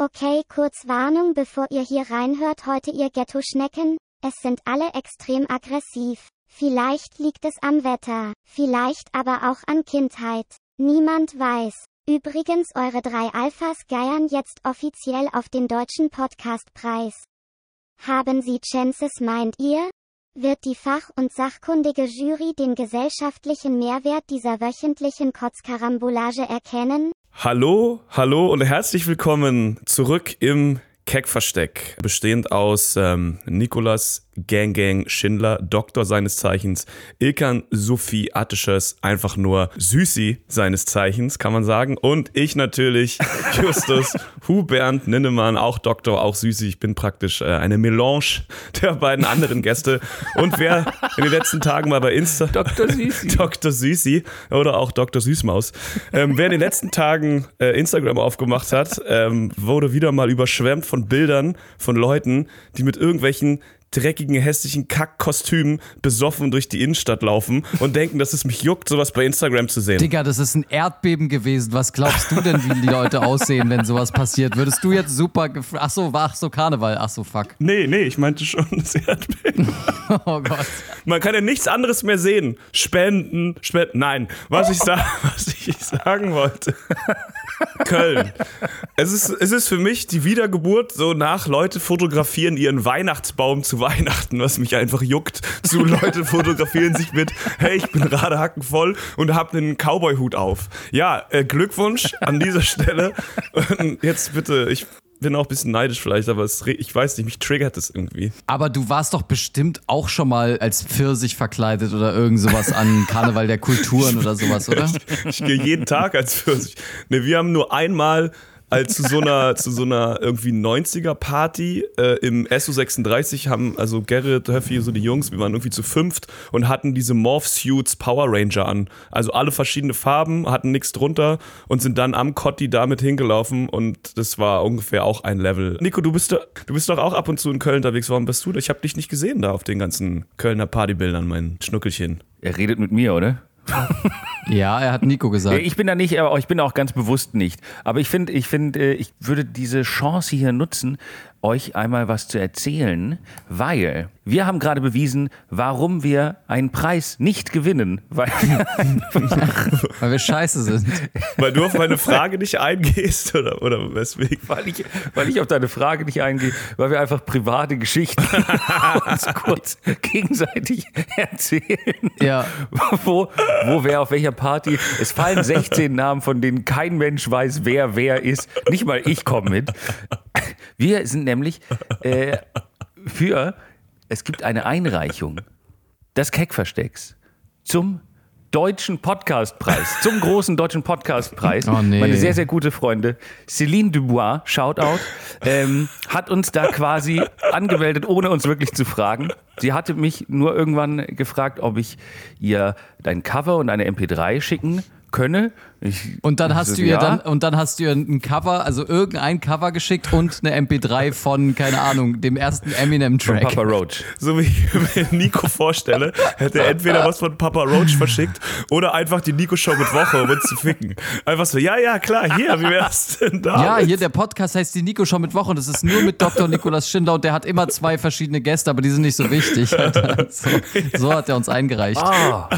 Okay, kurz Warnung, bevor ihr hier reinhört heute ihr Ghetto-Schnecken, es sind alle extrem aggressiv. Vielleicht liegt es am Wetter, vielleicht aber auch an Kindheit. Niemand weiß. Übrigens, eure drei Alphas geiern jetzt offiziell auf den deutschen Podcastpreis. Haben Sie Chances, meint ihr? Wird die fach- und sachkundige Jury den gesellschaftlichen Mehrwert dieser wöchentlichen Kotzkarambolage erkennen? Hallo, hallo und herzlich willkommen zurück im Keckversteck, bestehend aus ähm, Nikolas Gang Gang Schindler, Doktor seines Zeichens, Ilkan Sophie Attisches, einfach nur Süßi seines Zeichens, kann man sagen. Und ich natürlich, Justus Hubert Ninnemann, auch Doktor, auch Süßi. Ich bin praktisch äh, eine Melange der beiden anderen Gäste. Und wer in den letzten Tagen mal bei Insta. Dr. Süßi. Dr. Süßi oder auch Dr. Süßmaus. Ähm, wer in den letzten Tagen äh, Instagram aufgemacht hat, ähm, wurde wieder mal überschwemmt von Bildern von Leuten, die mit irgendwelchen dreckigen, hässlichen Kackkostümen besoffen durch die Innenstadt laufen und denken, dass es mich juckt, sowas bei Instagram zu sehen. Digga, das ist ein Erdbeben gewesen. Was glaubst du denn, wie die Leute aussehen, wenn sowas passiert? Würdest du jetzt super. Ach so, ach so, Karneval. Ach so, fuck. Nee, nee, ich meinte schon das Erdbeben. Oh Gott. Man kann ja nichts anderes mehr sehen. Spenden, Spenden. Nein, was ich, sa was ich sagen wollte. Köln. Es ist, es ist für mich die Wiedergeburt, so nach Leute fotografieren ihren Weihnachtsbaum zu Weihnachten, was mich einfach juckt. Zu Leute fotografieren sich mit, hey, ich bin gerade hackenvoll und hab einen Cowboy-Hut auf. Ja, äh, Glückwunsch an dieser Stelle. Und jetzt bitte, ich bin auch ein bisschen neidisch vielleicht, aber es, ich weiß nicht, mich triggert es irgendwie. Aber du warst doch bestimmt auch schon mal als Pfirsich verkleidet oder irgend sowas an Karneval der Kulturen oder sowas, oder? Ich, ich gehe jeden Tag als Pfirsich. Ne, wir haben nur einmal als zu so einer, zu so einer irgendwie 90er-Party äh, im SO36 haben, also Gerrit, Höffi, so die Jungs, wir waren irgendwie zu fünft und hatten diese Morph-Suits Power Ranger an. Also alle verschiedene Farben, hatten nichts drunter und sind dann am Cotti damit hingelaufen und das war ungefähr auch ein Level. Nico, du bist, du bist doch auch ab und zu in Köln unterwegs. Warum bist du da? Ich habe dich nicht gesehen da auf den ganzen Kölner Partybildern, mein Schnuckelchen. Er redet mit mir, oder? Ja, er hat Nico gesagt. Ich bin da nicht, aber ich bin auch ganz bewusst nicht. Aber ich finde, ich finde, ich würde diese Chance hier nutzen, euch einmal was zu erzählen, weil wir haben gerade bewiesen, warum wir einen Preis nicht gewinnen. Weil, weil wir scheiße sind. Weil du auf meine Frage nicht eingehst oder, oder weswegen? Weil ich, weil ich auf deine Frage nicht eingehe, weil wir einfach private Geschichten uns kurz gegenseitig erzählen. Ja. Wo, wo wer auf welcher Party. Es fallen 16 Namen, von denen kein Mensch weiß, wer wer ist. Nicht mal ich komme mit. Wir sind nämlich äh, für, es gibt eine Einreichung des Keckverstecks zum Deutschen Podcastpreis, zum großen Deutschen Podcastpreis. Oh, nee. Meine sehr, sehr gute Freunde, Céline Dubois, Shoutout, ähm, hat uns da quasi angemeldet, ohne uns wirklich zu fragen. Sie hatte mich nur irgendwann gefragt, ob ich ihr dein Cover und eine MP3 schicken könne. Ich, Und dann hast du ihr ja. dann und dann hast du ihr ein Cover, also irgendein Cover geschickt und eine MP3 von keine Ahnung, dem ersten Eminem von Track. Papa Roach. So wie ich mir Nico vorstelle, hätte er entweder was von Papa Roach verschickt oder einfach die Nico-Show mit Woche, um uns zu ficken. Einfach so, ja, ja, klar, hier, wie wär's denn da? Ja, hier der Podcast heißt die Nico Show mit Wochen. Das ist nur mit Dr. Nikolaus Schindler und der hat immer zwei verschiedene Gäste, aber die sind nicht so wichtig. So, so hat er uns eingereicht. Ah,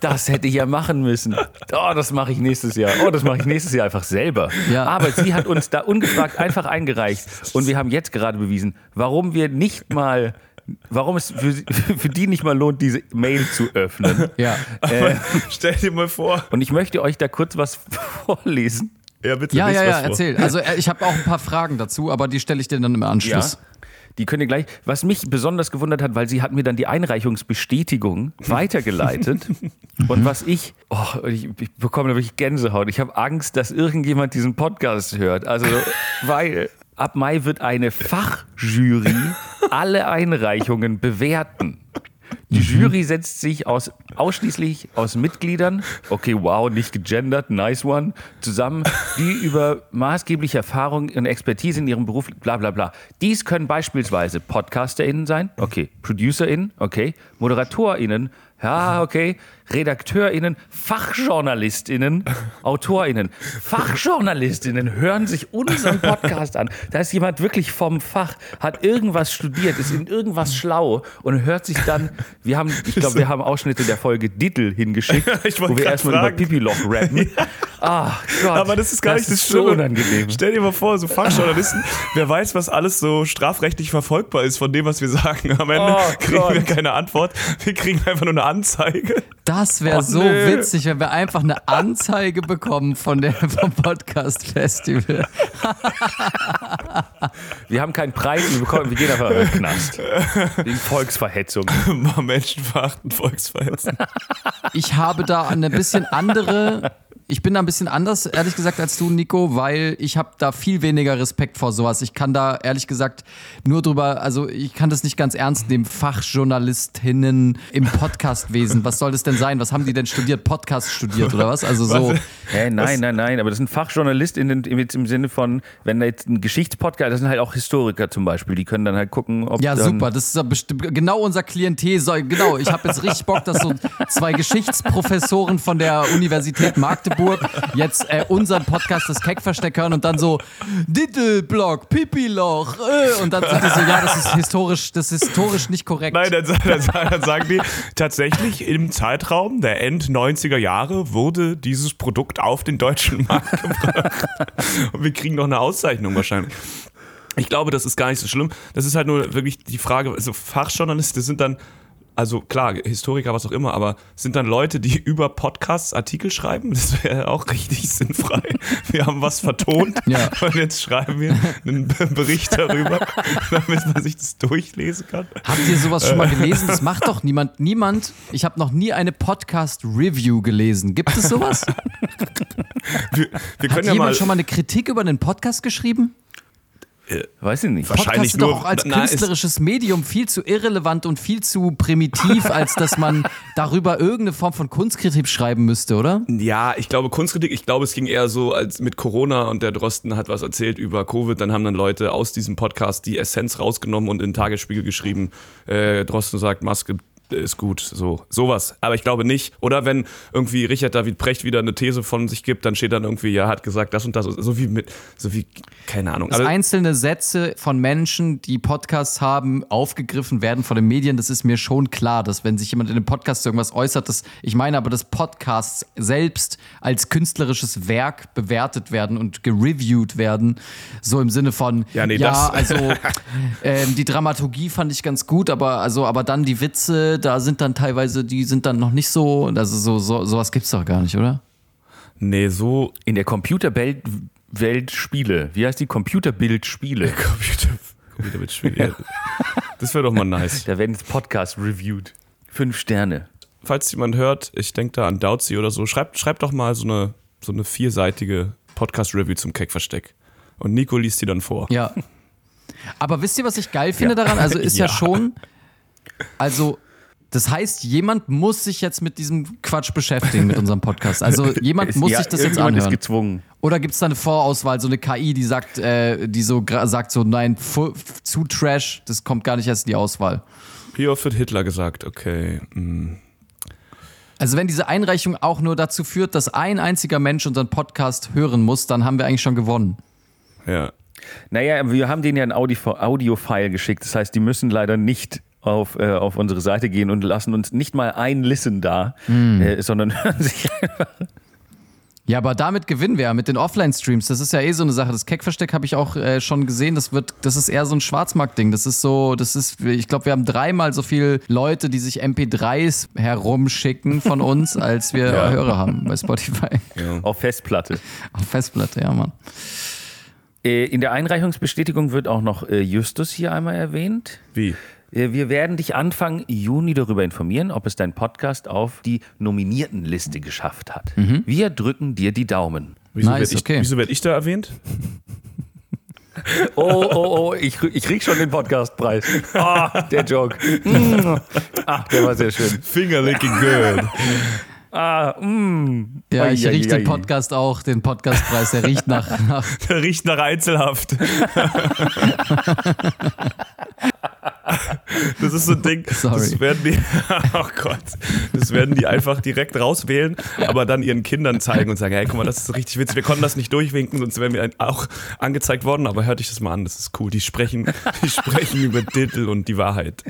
das hätte ich ja machen müssen. Oh, das mache ich nächstes Jahr. Oh, das mache ich nächstes Jahr einfach selber. Ja. Aber sie hat uns da ungefragt einfach eingereicht. Und wir haben jetzt gerade bewiesen, warum wir nicht mal, warum es für, für die nicht mal lohnt, diese Mail zu öffnen. Ja. Äh, Stell dir mal vor. und ich möchte euch da kurz was vorlesen. Ja, bitte. Ja, ja, ja, erzähl. Also äh, ich habe auch ein paar Fragen dazu, aber die stelle ich dir dann im Anschluss. Die könnt ihr gleich. Was mich besonders gewundert hat, weil sie hat mir dann die Einreichungsbestätigung weitergeleitet. und was ich, oh, ich, ich bekomme wirklich Gänsehaut. Ich habe Angst, dass irgendjemand diesen Podcast hört. Also, weil ab Mai wird eine Fachjury alle Einreichungen bewerten. Die Jury setzt sich aus, ausschließlich aus Mitgliedern, okay, wow, nicht gegendert, nice one, zusammen, die über maßgebliche Erfahrung und Expertise in ihrem Beruf, bla bla bla. Dies können beispielsweise PodcasterInnen sein, okay, ProducerInnen, okay, ModeratorInnen, Ja, okay. RedakteurInnen, FachjournalistInnen, AutorInnen, FachjournalistInnen hören sich unseren Podcast an. Da ist jemand wirklich vom Fach, hat irgendwas studiert, ist in irgendwas schlau und hört sich dann, wir haben, ich glaube, wir haben Ausschnitte der Folge Diddle hingeschickt, wo wir erstmal über fragen. Pipiloch rappen. Ah, Gott. Aber das ist gar nicht das ist so Schlimme. unangenehm. Stell dir mal vor, so Fachjournalisten, wer weiß, was alles so strafrechtlich verfolgbar ist von dem, was wir sagen. Am Ende Oh kriegen wir Gott. keine Antwort. Wir kriegen einfach nur eine Anzeige. Das wäre Oh, so nö. witzig, wenn wir einfach eine Anzeige bekommen von der, vom Podcast-Festival. Wir haben keinen Preis, wir, bekommen, wir gehen einfach in den Knast. Wegen Volksverhetzung. Mal Menschenverachten, Volksverhetzen. Ich habe da eine bisschen andere. Ich bin da ein bisschen anders, ehrlich gesagt, als du, Nico, weil ich habe da viel weniger Respekt vor sowas. Ich kann da ehrlich gesagt nur drüber, also ich kann das nicht ganz ernst nehmen. Fachjournalistinnen im Podcastwesen. Was soll das denn sein? Was haben die denn studiert? Podcast studiert oder was? Also so. Hä, nein, nein, nein, aber das sind FachjournalistInnen im, im Sinne von, wenn da jetzt ein Geschichtspodcast, das sind halt auch Historiker zum Beispiel, die können dann halt gucken, ob Ja, dann, super. Das ist ja bestimmt genau unser Klientel. Genau, ich habe jetzt richtig Bock, dass so zwei Geschichtsprofessoren von der Universität Magdeburg jetzt äh, unseren Podcast das Keckversteck hören und dann so Dittelblock, Pipiloch äh, und dann sind die so, ja, das ist historisch, das ist historisch nicht korrekt. Nein, dann, dann, dann sagen die, tatsächlich im Zeitraum der End 90er Jahre wurde dieses Produkt auf den deutschen Markt gebracht. Und wir kriegen noch eine Auszeichnung wahrscheinlich. Ich glaube, das ist gar nicht so schlimm. Das ist halt nur wirklich die Frage, also Fachjournalisten sind dann, also klar, Historiker, was auch immer, aber sind dann Leute, die über Podcasts Artikel schreiben? Das wäre auch richtig sinnfrei. Wir haben was vertont Ja. und jetzt schreiben wir einen Bericht darüber, damit man sich das durchlesen kann. Habt ihr sowas schon mal gelesen? Das macht doch niemand. Niemand. Ich habe noch nie eine Podcast-Review gelesen. Gibt es sowas? Wir, wir Hat ja jemand mal. schon mal eine Kritik über einen Podcast geschrieben? Weiß ich nicht. Wahrscheinlich Podcast ist nur- doch als na, ist- künstlerisches Medium viel zu irrelevant und viel zu primitiv, als dass man darüber irgendeine Form von Kunstkritik schreiben müsste, oder? Ja, ich glaube Kunstkritik, ich glaube es ging eher so, als mit Corona und der Drosten hat was erzählt über Covid, dann haben dann Leute aus diesem Podcast die Essenz rausgenommen und in den Tagesspiegel geschrieben, äh, Drosten sagt, Maske ist gut, so sowas. Aber ich glaube nicht. Oder wenn irgendwie Richard David Precht wieder eine These von sich gibt, dann steht dann irgendwie, ja, hat gesagt das und das, so wie mit, so wie, keine Ahnung. Aber, einzelne Sätze von Menschen, die Podcasts haben, aufgegriffen werden von den Medien, das ist mir schon klar, dass wenn sich jemand in einem Podcast irgendwas äußert, dass ich meine aber, dass Podcasts selbst als künstlerisches Werk bewertet werden und gereviewt werden, so im Sinne von, Ja, nee, ja das- also ähm, die Dramaturgie fand ich ganz gut, aber also aber dann die Witze, da sind dann teilweise, die sind dann noch nicht so, also so, so sowas gibt's doch gar nicht, oder? nee, so In der Computerwelt Welt Spiele. Wie heißt die? Computerbild-Spiele. Computer, Computerspiele. Das wäre doch mal nice. Da werden jetzt Podcasts reviewed. Fünf Sterne. falls jemand hört, ich denke da an Dauzi oder so, schreibt, schreibt doch mal so eine, so eine vierseitige Podcast-Review zum Keckversteck. Und Nico liest die dann vor. Ja. Aber wisst ihr, was ich geil finde daran? Also ist ja. Ja. schon, also das heißt, jemand muss sich jetzt mit diesem Quatsch beschäftigen, mit unserem Podcast. Also jemand muss ja, sich das jetzt irgendjemand ist anhören. gezwungen. Oder gibt es da eine Vorauswahl, so eine KI, die sagt, äh, die so sagt so, nein, zu Trash, das kommt gar nicht erst in die Auswahl. Hier wird Hitler gesagt, okay. mm. Also wenn diese Einreichung auch nur dazu führt, dass ein einziger Mensch unseren Podcast hören muss, dann haben wir eigentlich schon gewonnen. Ja. Naja, wir haben denen ja ein Audi- Audio-File geschickt. Das heißt, die müssen leider nicht auf, äh, auf unsere Seite gehen und lassen uns nicht mal ein Listen da, äh, sondern hören sich Ja, aber damit gewinnen wir ja mit den Offline-Streams. Das ist ja eh so eine Sache. Das Keckversteck habe ich auch äh, schon gesehen. Das wird, das ist eher so ein Schwarzmarkt-Ding. Das ist so, das ist, ich glaube, wir haben dreimal so viele Leute, die sich MP3s herumschicken von uns, als wir Hörer haben bei Spotify. auf Festplatte. Auf Festplatte, ja, Mann. Äh, in der Einreichungsbestätigung wird auch noch äh, Justus hier einmal erwähnt. Wie? Äh, Wir werden dich Anfang Juni darüber informieren, ob es dein Podcast auf die Nominiertenliste geschafft hat. Wir drücken dir die Daumen. Wieso Nice, werde ich, okay. wieso werd ich da erwähnt? Oh, oh, oh, ich, ich krieg schon den Podcastpreis. Ah, der Joke. Mm. Ach, der war sehr schön. Finger licking good. Ah, mm. Ja, ich rieche den. Podcast auch, den Podcastpreis. Der riecht nach, nach Der riecht nach Einzelhaft. Das ist so ein Ding, Sorry. das werden die, oh Gott, das werden die einfach direkt rauswählen, aber dann ihren Kindern zeigen und sagen, hey, guck mal, das ist richtig witzig, wir konnten das nicht durchwinken, sonst wären wir auch angezeigt worden, aber hört euch das mal an, das ist cool, die sprechen, die sprechen über Diddle und die Wahrheit.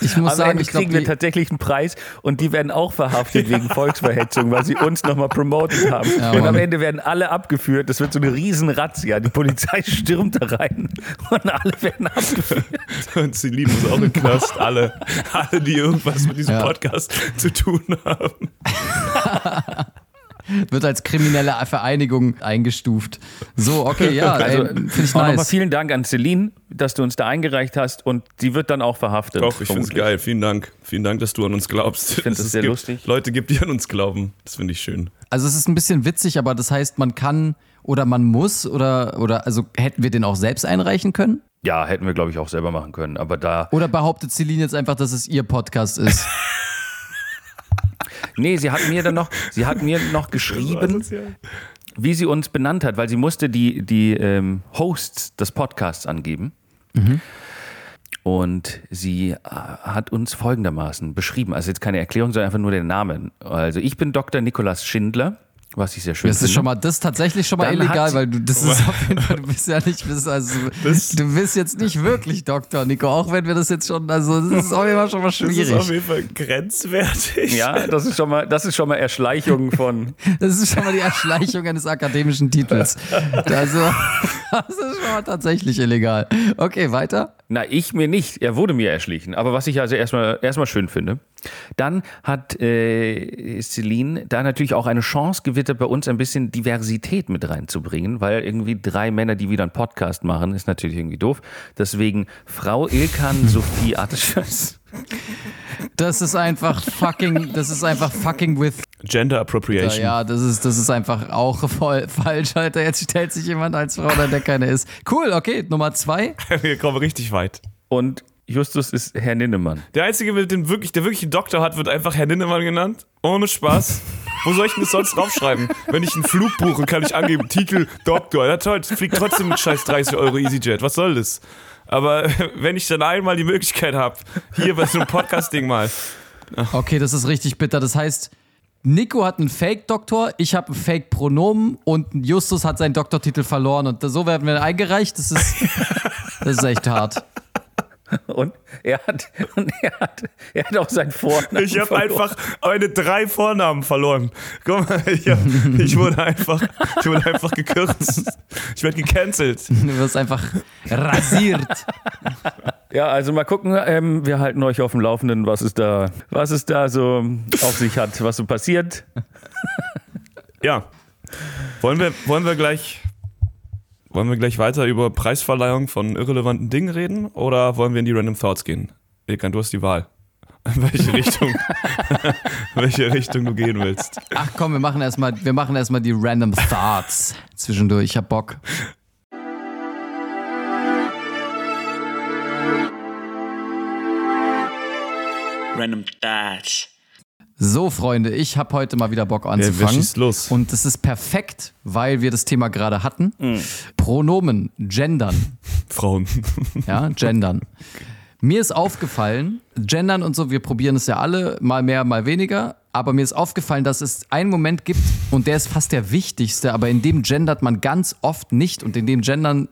Ich muss Am sagen, Ende ich glaube, kriegen wir tatsächlich einen Preis und die werden auch verhaftet wegen Volksverhetzung, weil sie uns nochmal promotet haben. Ja, und am. Ende werden alle abgeführt. Das wird so eine riesen Razzia. Die Polizei stürmt da rein und alle werden abgeführt. Und sie lieben uns auch im Knast, alle, alle, die irgendwas mit diesem Ja. Podcast zu tun haben. wird als kriminelle Vereinigung eingestuft. So, okay, ja, Also finde ich auch nochmal nice. vielen Dank an Celine, dass du uns da eingereicht hast und sie wird dann auch verhaftet. Doch, ich finde es geil. Vielen Dank. Vielen Dank, dass du an uns glaubst. Ich find das sehr gibt lustig. Leute gibt, die an uns glauben. Das finde ich schön. Also es ist ein bisschen witzig, aber das heißt, man kann oder man muss oder oder also hätten wir den auch selbst einreichen können? Ja, hätten wir, glaube ich, auch selber machen können. Aber da. Oder behauptet Celine jetzt einfach, dass es ihr Podcast ist? Nee, sie hat mir dann noch, sie hat mir noch geschrieben, wie sie uns benannt hat, weil sie musste die, die ähm, Hosts des Podcasts angeben. Und sie äh, hat uns folgendermaßen beschrieben, also jetzt keine Erklärung, sondern einfach nur der Name. Also ich bin Dr. Nikolas Schindler, was ich sehr schön Das finde. ist schon mal, das ist tatsächlich schon mal Dann illegal, weil du, das ist auf jeden Fall, du bist ja nicht, bist also, Das- du bist jetzt nicht wirklich Doktor, Nico, auch wenn wir das jetzt schon, also das ist auf jeden Fall schon mal Das ist auf schwierig. jeden Fall grenzwertig. ja, das ist schon mal, das ist schon mal Erschleichung von. Das ist schon mal die Erschleichung eines akademischen Titels. Also, das ist schon mal tatsächlich illegal. Okay, weiter. Na, ich mir nicht. Er wurde mir erschlichen. Aber was ich also erstmal erstmal schön finde. Dann hat äh, Celine da natürlich auch eine Chance gewittert, bei uns ein bisschen Diversität mit reinzubringen, weil irgendwie drei Männer, die wieder einen Podcast machen, ist natürlich irgendwie doof. Deswegen Frau Ilkan Sophie Arteschöss. Das ist einfach fucking, das ist einfach fucking with. Gender Appropriation. Ja, das ist, das ist einfach auch voll falsch, Alter. Jetzt stellt sich jemand als Frau, da der keine ist. Cool, okay, Nummer zwei. Wir kommen richtig weit. Und Justus ist Herr Ninnemann. Der Einzige, mit dem wirklich, der wirklich einen Doktor hat, wird einfach Herr Ninnemann genannt. Ohne Spaß. Wo soll ich denn das sonst draufschreiben? Wenn ich einen Flug buche, kann ich angeben, Titel Doktor. Ja toll, fliegt trotzdem mit scheiß 30 Euro EasyJet. Was soll das? Aber wenn ich dann einmal die Möglichkeit habe, hier bei so einem Podcast-Ding mal. Okay, das ist richtig bitter. Das heißt, Nico hat einen Fake-Doktor, ich habe einen Fake-Pronomen und Justus hat seinen Doktortitel verloren. Und so werden wir eingereicht. Das ist, das ist echt hart. Und er hat, und er hat, er hat auch seinen Vornamen. Ich habe einfach meine drei Vornamen verloren. Guck mal, ich, hab, ich, wurde, einfach, ich wurde einfach gekürzt. Ich werde gecancelt. Du wirst einfach rasiert. Ja, also mal gucken. Ähm, wir halten euch auf dem Laufenden, was es da, was es da so auf sich hat, was so passiert. Ja. Wollen wir, wollen wir gleich. Wollen wir gleich weiter über Preisverleihung von irrelevanten Dingen reden oder wollen wir in die Random Thoughts gehen? Ilkan, du hast die Wahl. In welche Richtung, welche Richtung du gehen willst. Ach komm, wir machen erstmal, wir machen erstmal die Random Thoughts zwischendurch. Ich hab Bock. Random Thoughts. So, Freunde, ich habe heute mal wieder Bock anzufangen. schießt los? Und das ist perfekt, weil wir das Thema gerade hatten. Pronomen, gendern. Frauen. Ja, gendern. Mir ist aufgefallen, gendern und so, wir probieren es ja alle, mal mehr, mal weniger. Aber mir ist aufgefallen, dass es einen Moment gibt, und der ist fast der wichtigste, aber in dem gendert man ganz oft nicht und in dem gendern,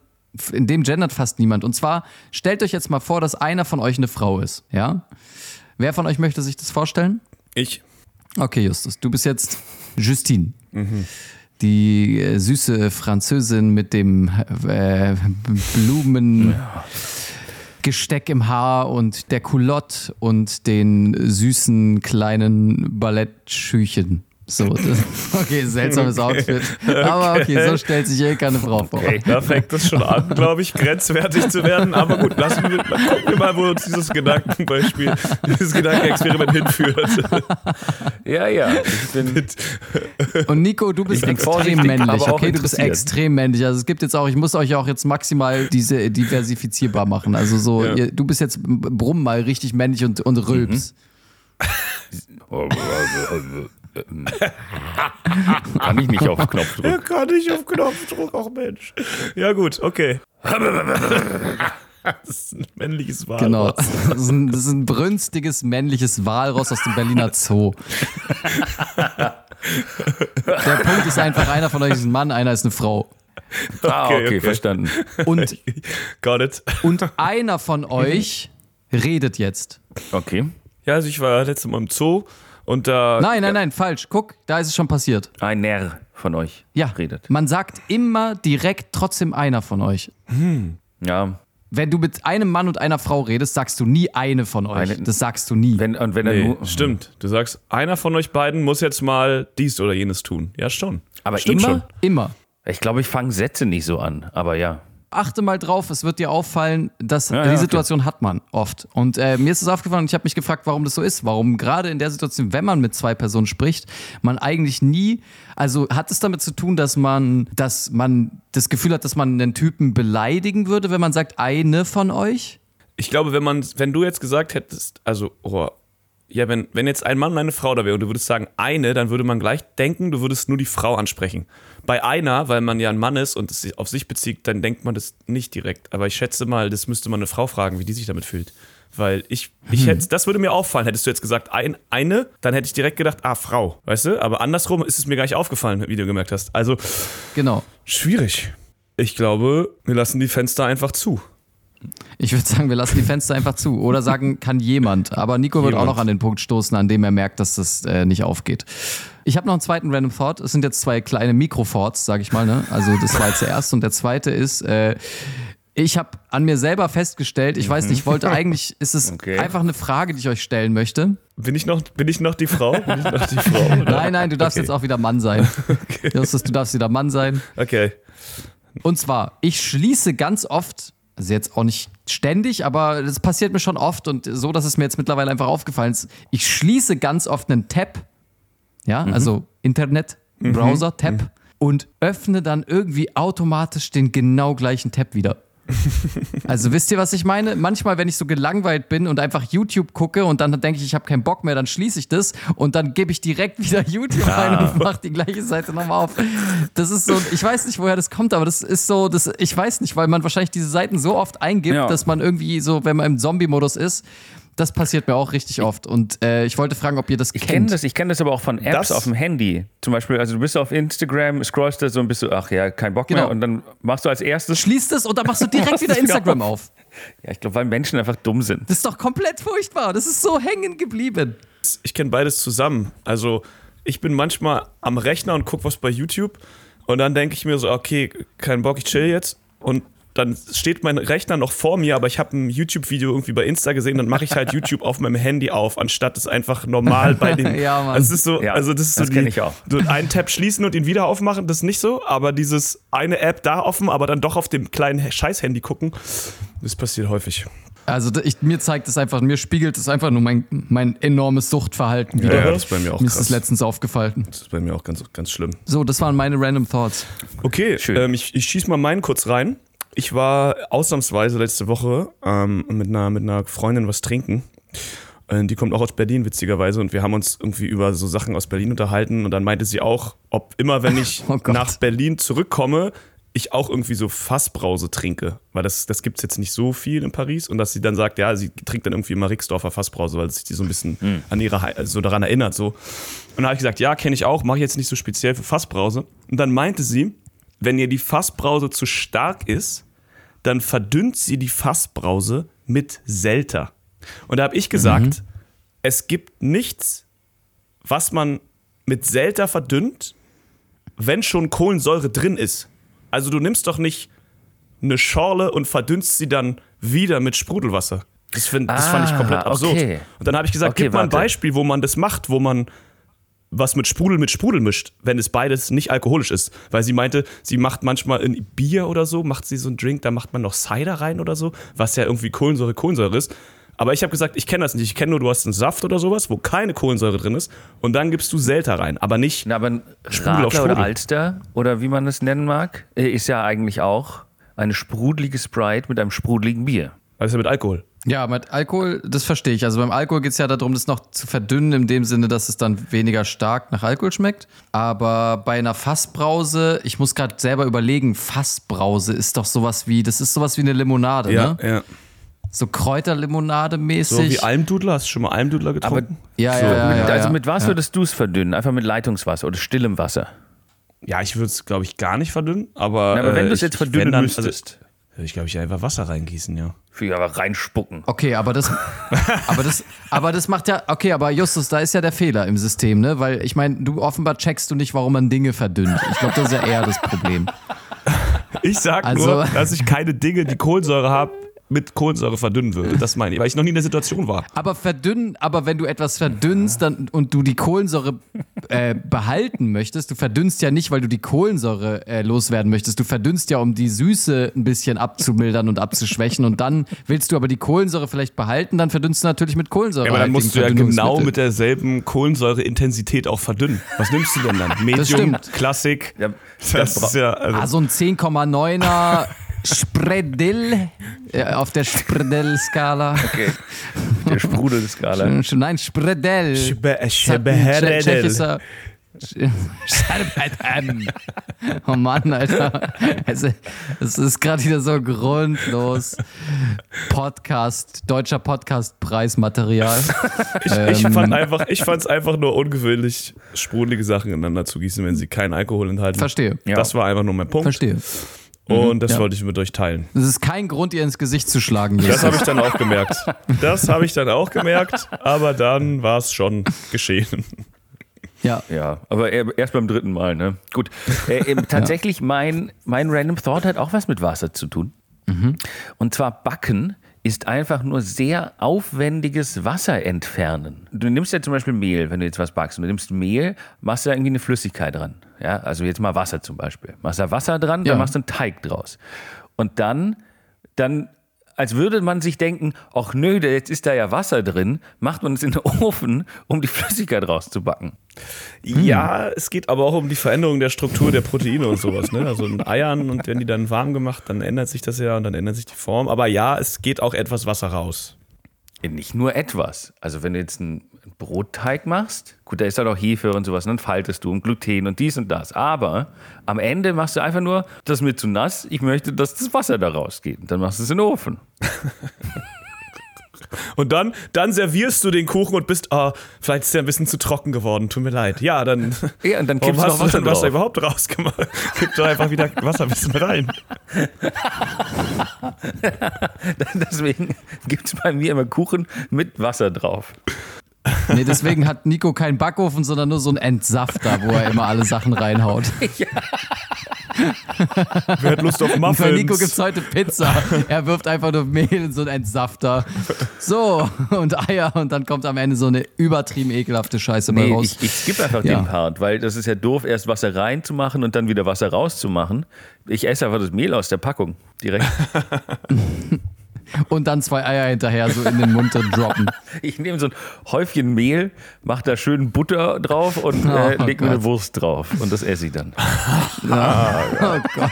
in dem gendert fast niemand. Und zwar, stellt euch jetzt mal vor, dass einer von euch eine Frau ist, ja? Wer von euch möchte sich das vorstellen? Ich. Okay, Justus, du bist jetzt Justine. Die äh, süße Französin mit dem äh, Blumengesteck im Haar und der Culotte und den süßen kleinen Ballettschüchen. So, okay, seltsames Outfit. Aber okay, so stellt sich eh keine Frau vor. Okay, da fängt es schon an, glaube ich, grenzwertig zu werden. Aber gut, lassen wir, gucken wir mal, wo uns dieses Gedankenbeispiel, dieses Gedankenexperiment hinführt. Ja, ja. Ich bin, Und Nico, du bist extrem männlich, okay? Du bist extrem männlich. Also es gibt jetzt auch, ich muss euch auch jetzt maximal diese diversifizierbar machen. Also so, Ja. ihr, du bist jetzt brumm mal richtig männlich und, und rülps. kann ich nicht auf Knopf drücken. Ja, kann ich auf Knopfdruck, auch Mensch. Ja, gut, okay. Das ist ein männliches Walross. Genau. Das ist, ein, das ist ein brünstiges männliches Walross aus dem Berliner Zoo. Der Punkt ist einfach, einer von euch ist ein Mann, einer ist eine Frau. Ah, okay, okay. verstanden. Und, Got it. und einer von euch redet jetzt. Okay. Ja, also ich war letztes Mal im Zoo und da. Nein, nein, nein, falsch. Guck, da ist es schon passiert. Ein Nerr von euch Ja, redet. man sagt immer direkt trotzdem einer von euch. Ja. Wenn du mit einem Mann und einer Frau redest, sagst du nie eine von euch. Eine- das sagst du nie. Wenn, und wenn er Nee, nur. stimmt. Du sagst, einer von euch beiden muss jetzt mal dies oder jenes tun. Ja, schon. Aber Stimmt immer? schon. Immer. Ich glaube, ich fange Sätze nicht so an, aber ja. Achte mal drauf, es wird dir auffallen, dass Ja, die ja, Situation hat man oft. Und äh, mir ist es aufgefallen und ich habe mich gefragt, warum das so ist. Warum gerade in der Situation, wenn man mit zwei Personen spricht, man eigentlich nie, also hat es damit zu tun, dass man, dass man das Gefühl hat, dass man einen Typen beleidigen würde, wenn man sagt, eine von euch? Ich glaube, wenn man, wenn du jetzt gesagt hättest, also, oh, ja, wenn, wenn jetzt ein Mann und eine Frau da wäre und du würdest sagen eine, dann würde man gleich denken, du würdest nur die Frau ansprechen. Bei einer, weil man ja ein Mann ist und es sich auf sich bezieht, dann denkt man das nicht direkt. Aber ich schätze mal, das müsste man eine Frau fragen, wie die sich damit fühlt. Weil ich, ich hätte, das würde mir auffallen. Hättest du jetzt gesagt ein, eine, dann hätte ich direkt gedacht, ah, Frau. Weißt du? Aber andersrum ist es mir gar nicht aufgefallen, wie du gemerkt hast. Also, Genau. schwierig. Ich glaube, wir lassen die Fenster einfach zu. Ich würde sagen, wir lassen die Fenster einfach zu. Oder sagen, kann jemand. Aber Nico wird auch Jemand. noch an den Punkt stoßen, an dem er merkt, dass das äh, nicht aufgeht. Ich habe noch einen zweiten Random Thought. Es sind jetzt zwei kleine Mikro-Thoughts, sage ich mal. Ne? Also das war jetzt der erste und der zweite ist, äh, ich habe an mir selber festgestellt, ich weiß nicht, ich wollte eigentlich, ist es Okay. einfach eine Frage, die ich euch stellen möchte. Bin ich noch, bin ich noch die Frau? Bin ich noch die Frau? oder? Nein, nein, du darfst Okay. jetzt auch wieder Mann sein. Justus, du darfst wieder Mann sein. Okay. Und zwar, ich schließe ganz oft, also jetzt auch nicht ständig, aber das passiert mir schon oft und so, dass es mir jetzt mittlerweile einfach aufgefallen ist. Ich schließe ganz oft einen Tab, ja, also Internet, Browser, Tab und öffne dann irgendwie automatisch den genau gleichen Tab wieder. Also wisst ihr, was ich meine? Manchmal, wenn ich so gelangweilt bin und einfach YouTube gucke und dann denke ich, ich habe keinen Bock mehr, dann schließe ich das und dann gebe ich direkt wieder YouTube rein und mache die gleiche Seite nochmal auf. Das ist so, ich weiß nicht, woher das kommt, aber das ist so, das, ich weiß nicht, weil man wahrscheinlich diese Seiten so oft eingibt, Ja. dass man irgendwie so, wenn man im Zombie-Modus ist, das passiert mir auch richtig oft. Und äh, ich wollte fragen, ob ihr das Ich kenne kennt. das, ich kenn das aber auch von Apps Das- auf dem Handy. Zum Beispiel, also du bist auf Instagram, scrollst da so und bist so, ach ja, kein Bock Genau. mehr. Und dann machst du als erstes. Schließt es und dann machst du direkt wieder wieder Instagram auf. Ja, ich glaube, weil Menschen einfach dumm sind. Das ist doch komplett furchtbar. Das ist so hängen geblieben. Ich kenne beides zusammen. Also, ich bin manchmal am Rechner und gucke was bei YouTube und dann denke ich mir so, okay, kein Bock, ich chill jetzt. Und dann steht mein Rechner noch vor mir, aber ich habe ein YouTube-Video irgendwie bei Insta gesehen, dann mache ich halt YouTube auf meinem Handy auf, anstatt es einfach normal bei dem. Ja, Mann. Also, es ist so, Ja, also das ist das so kenn die, ich auch. So einen Tab schließen und ihn wieder aufmachen, das ist nicht so, aber dieses eine App da offen, aber dann doch auf dem kleinen Scheiß-Handy gucken, das passiert häufig. Also ich, mir zeigt es einfach, mir spiegelt es einfach nur mein, mein enormes Suchtverhalten wieder. Ja, das ist bei mir auch mir ist krass. es letztens aufgefallen. Das ist bei mir auch ganz, ganz schlimm. So, das waren meine Random Thoughts. Okay, Schön. ähm, ich, ich schieß mal meinen kurz rein. Ich war ausnahmsweise letzte Woche ähm, mit, einer, mit einer Freundin was trinken. Äh, Die kommt auch aus Berlin, witzigerweise. Und wir haben uns irgendwie über so Sachen aus Berlin unterhalten. Und dann meinte sie auch, ob immer, wenn ich Oh nach Berlin zurückkomme, ich auch irgendwie so Fassbrause trinke. Weil das, das gibt es jetzt nicht so viel in Paris. Und dass sie dann sagt, ja, sie trinkt dann irgendwie immer Rixdorfer Fassbrause, weil sich die so ein bisschen an ihre, also so daran erinnert. So. Und dann habe ich gesagt, ja, kenne ich auch, mache ich jetzt nicht so speziell für Fassbrause. Und dann meinte sie, wenn ihr die Fassbrause zu stark ist, dann verdünnt sie die Fassbrause mit Selter. Und da habe ich gesagt, es gibt nichts, was man mit Selter verdünnt, wenn schon Kohlensäure drin ist. Also du nimmst doch nicht eine Schorle und verdünnst sie dann wieder mit Sprudelwasser. Das, find, das fand ich Ah, komplett absurd. okay. Und dann habe ich gesagt, Okay, gib mal ein warte. Beispiel, wo man das macht, wo man was mit Sprudel mit Sprudel mischt, wenn es beides nicht alkoholisch ist. Weil sie meinte, sie macht manchmal in Bier oder so, macht sie so einen Drink, da macht man noch Cider rein oder so, was ja irgendwie Kohlensäure, Kohlensäure ist. Aber ich habe gesagt, ich kenne das nicht. Ich kenne nur, du hast einen Saft oder sowas, wo keine Kohlensäure drin ist. Und dann gibst du Selter rein. Aber nicht. Na, aber Sprudel auf Radler oder Sprudel. Alster oder wie man es nennen mag, äh, ist ja eigentlich auch eine sprudelige Sprite mit einem sprudeligen Bier. Ja mit Alkohol. Ja, mit Alkohol, das verstehe ich. Also beim Alkohol geht es ja darum, das noch zu verdünnen, in dem Sinne, dass es dann weniger stark nach Alkohol schmeckt. Aber bei einer Fassbrause, ich muss gerade selber überlegen, Fassbrause ist doch sowas wie, das ist sowas wie eine Limonade, ne? ja. So Kräuterlimonade mäßig. So wie Almdudler. Hast du schon mal Almdudler getrunken? ja, So, ja, ja, mit, ja, also ja. mit was würdest du es verdünnen? Einfach mit Leitungswasser oder stillem Wasser? Ja, ich würde es, glaube ich, gar nicht verdünnen. Aber, Na, aber wenn äh, du es jetzt verdünnen dann- müsstest. Also, ich, glaube ich, einfach Wasser reingießen, ja. Für aber reinspucken. Okay, aber das, aber das, aber das macht ja, okay, aber Justus, da ist ja der Fehler im System, ne? Weil ich meine, du offenbar checkst du nicht, warum man Dinge verdünnt. Ich glaube, das ist ja eher das Problem. Ich sag Also- nur, dass ich keine Dinge, die Kohlensäure haben, mit Kohlensäure verdünnen würde. Das meine ich, weil ich noch nie in der Situation war. Aber verdünnen, aber wenn du etwas verdünnst dann, und du die Kohlensäure äh, behalten möchtest, du verdünnst ja nicht, weil du die Kohlensäure äh, loswerden möchtest. Du verdünnst ja, um die Süße ein bisschen abzumildern und abzuschwächen. Und dann willst du aber die Kohlensäure vielleicht behalten, dann verdünnst du natürlich mit Kohlensäure. Ja, aber dann musst du ja genau mit derselben Kohlensäureintensität auch verdünnen. Was nimmst du denn dann? Medium, stimmt. Klassik. Ja, das bra- ist ja. Also, Ah, so ein 10,9er Spredel auf der Spredel-Skala. Okay. Der Sprudelskala. Nein, Spredel. Schbeheredel. Tschechischer. Scherbeten. Oh Mann, Alter. Es, es ist gerade wieder so grundlos. Podcast, deutscher Podcast-Preismaterial. ich, ich fand einfach, ich fand es einfach nur ungewöhnlich, sprudelige Sachen ineinander zu gießen, wenn sie keinen Alkohol enthalten. Verstehe. Ja. Das war einfach nur mein Punkt. Verstehe. Und das Ja. wollte ich mit euch teilen. Es ist kein Grund, ihr ins Gesicht zu schlagen. Das habe ich dann auch gemerkt. Das habe ich dann auch gemerkt, aber dann war es schon geschehen. Ja. Ja, aber er- erst beim dritten Mal, ne? Gut. Äh, tatsächlich, mein, mein Random Thought hat auch was mit Wasser zu tun. Und zwar Backen ist einfach nur sehr aufwendiges Wasser entfernen. Du nimmst ja zum Beispiel Mehl, wenn du jetzt was backst. Und du nimmst Mehl, machst da irgendwie eine Flüssigkeit dran. Ja, also jetzt mal Wasser zum Beispiel. Machst da Wasser dran, Ja. dann machst du einen Teig draus. Und dann, dann, als würde man sich denken, ach nö, jetzt ist da ja Wasser drin, macht man es in den Ofen, um die Flüssigkeit rauszubacken. Ja, es geht aber auch um die Veränderung der Struktur der Proteine und sowas. Ne? Also in Eiern und wenn die dann warm gemacht, dann ändert sich das ja und dann ändert sich die Form. Aber ja, es geht auch etwas Wasser raus. Nicht nur etwas. Also wenn du jetzt einen Brotteig machst, gut, da ist halt auch Hefe und sowas, und dann faltest du und Gluten und dies und das. Aber am Ende machst du einfach nur, das ist mir zu nass, ich möchte, dass das Wasser da rausgeht. Und dann machst du es in den Ofen. Und dann, dann servierst du den Kuchen und bist, ah, vielleicht ist der ein bisschen zu trocken geworden, tut mir leid. Ja, dann, Ja, und dann warum kippst du hast noch du Wasser denn Wasser überhaupt rausgemacht? Gib doch einfach wieder Wasser ein bisschen rein. Deswegen gibt es bei mir immer Kuchen mit Wasser drauf. Nee, deswegen hat Nico keinen Backofen, sondern nur so einen Entsafter, wo er immer alle Sachen reinhaut. Wer hat Lust auf Bei Muffins? Nico gibt's heute Pizza. Er wirft einfach nur Mehl in so einen Entsafter. So, und Eier und dann kommt am Ende so eine übertrieben ekelhafte Scheiße bei Nee, raus. ich, ich skippe einfach Ja. den Part, weil das ist ja doof, erst Wasser reinzumachen und dann wieder Wasser rauszumachen. Ich esse einfach das Mehl aus der Packung direkt. Und dann zwei Eier hinterher so in den Mund droppen. Ich nehme so ein Häufchen Mehl, mache da schön Butter drauf und äh, Oh leg mir Gott. eine Wurst drauf. Und das esse ich dann. Oh Gott.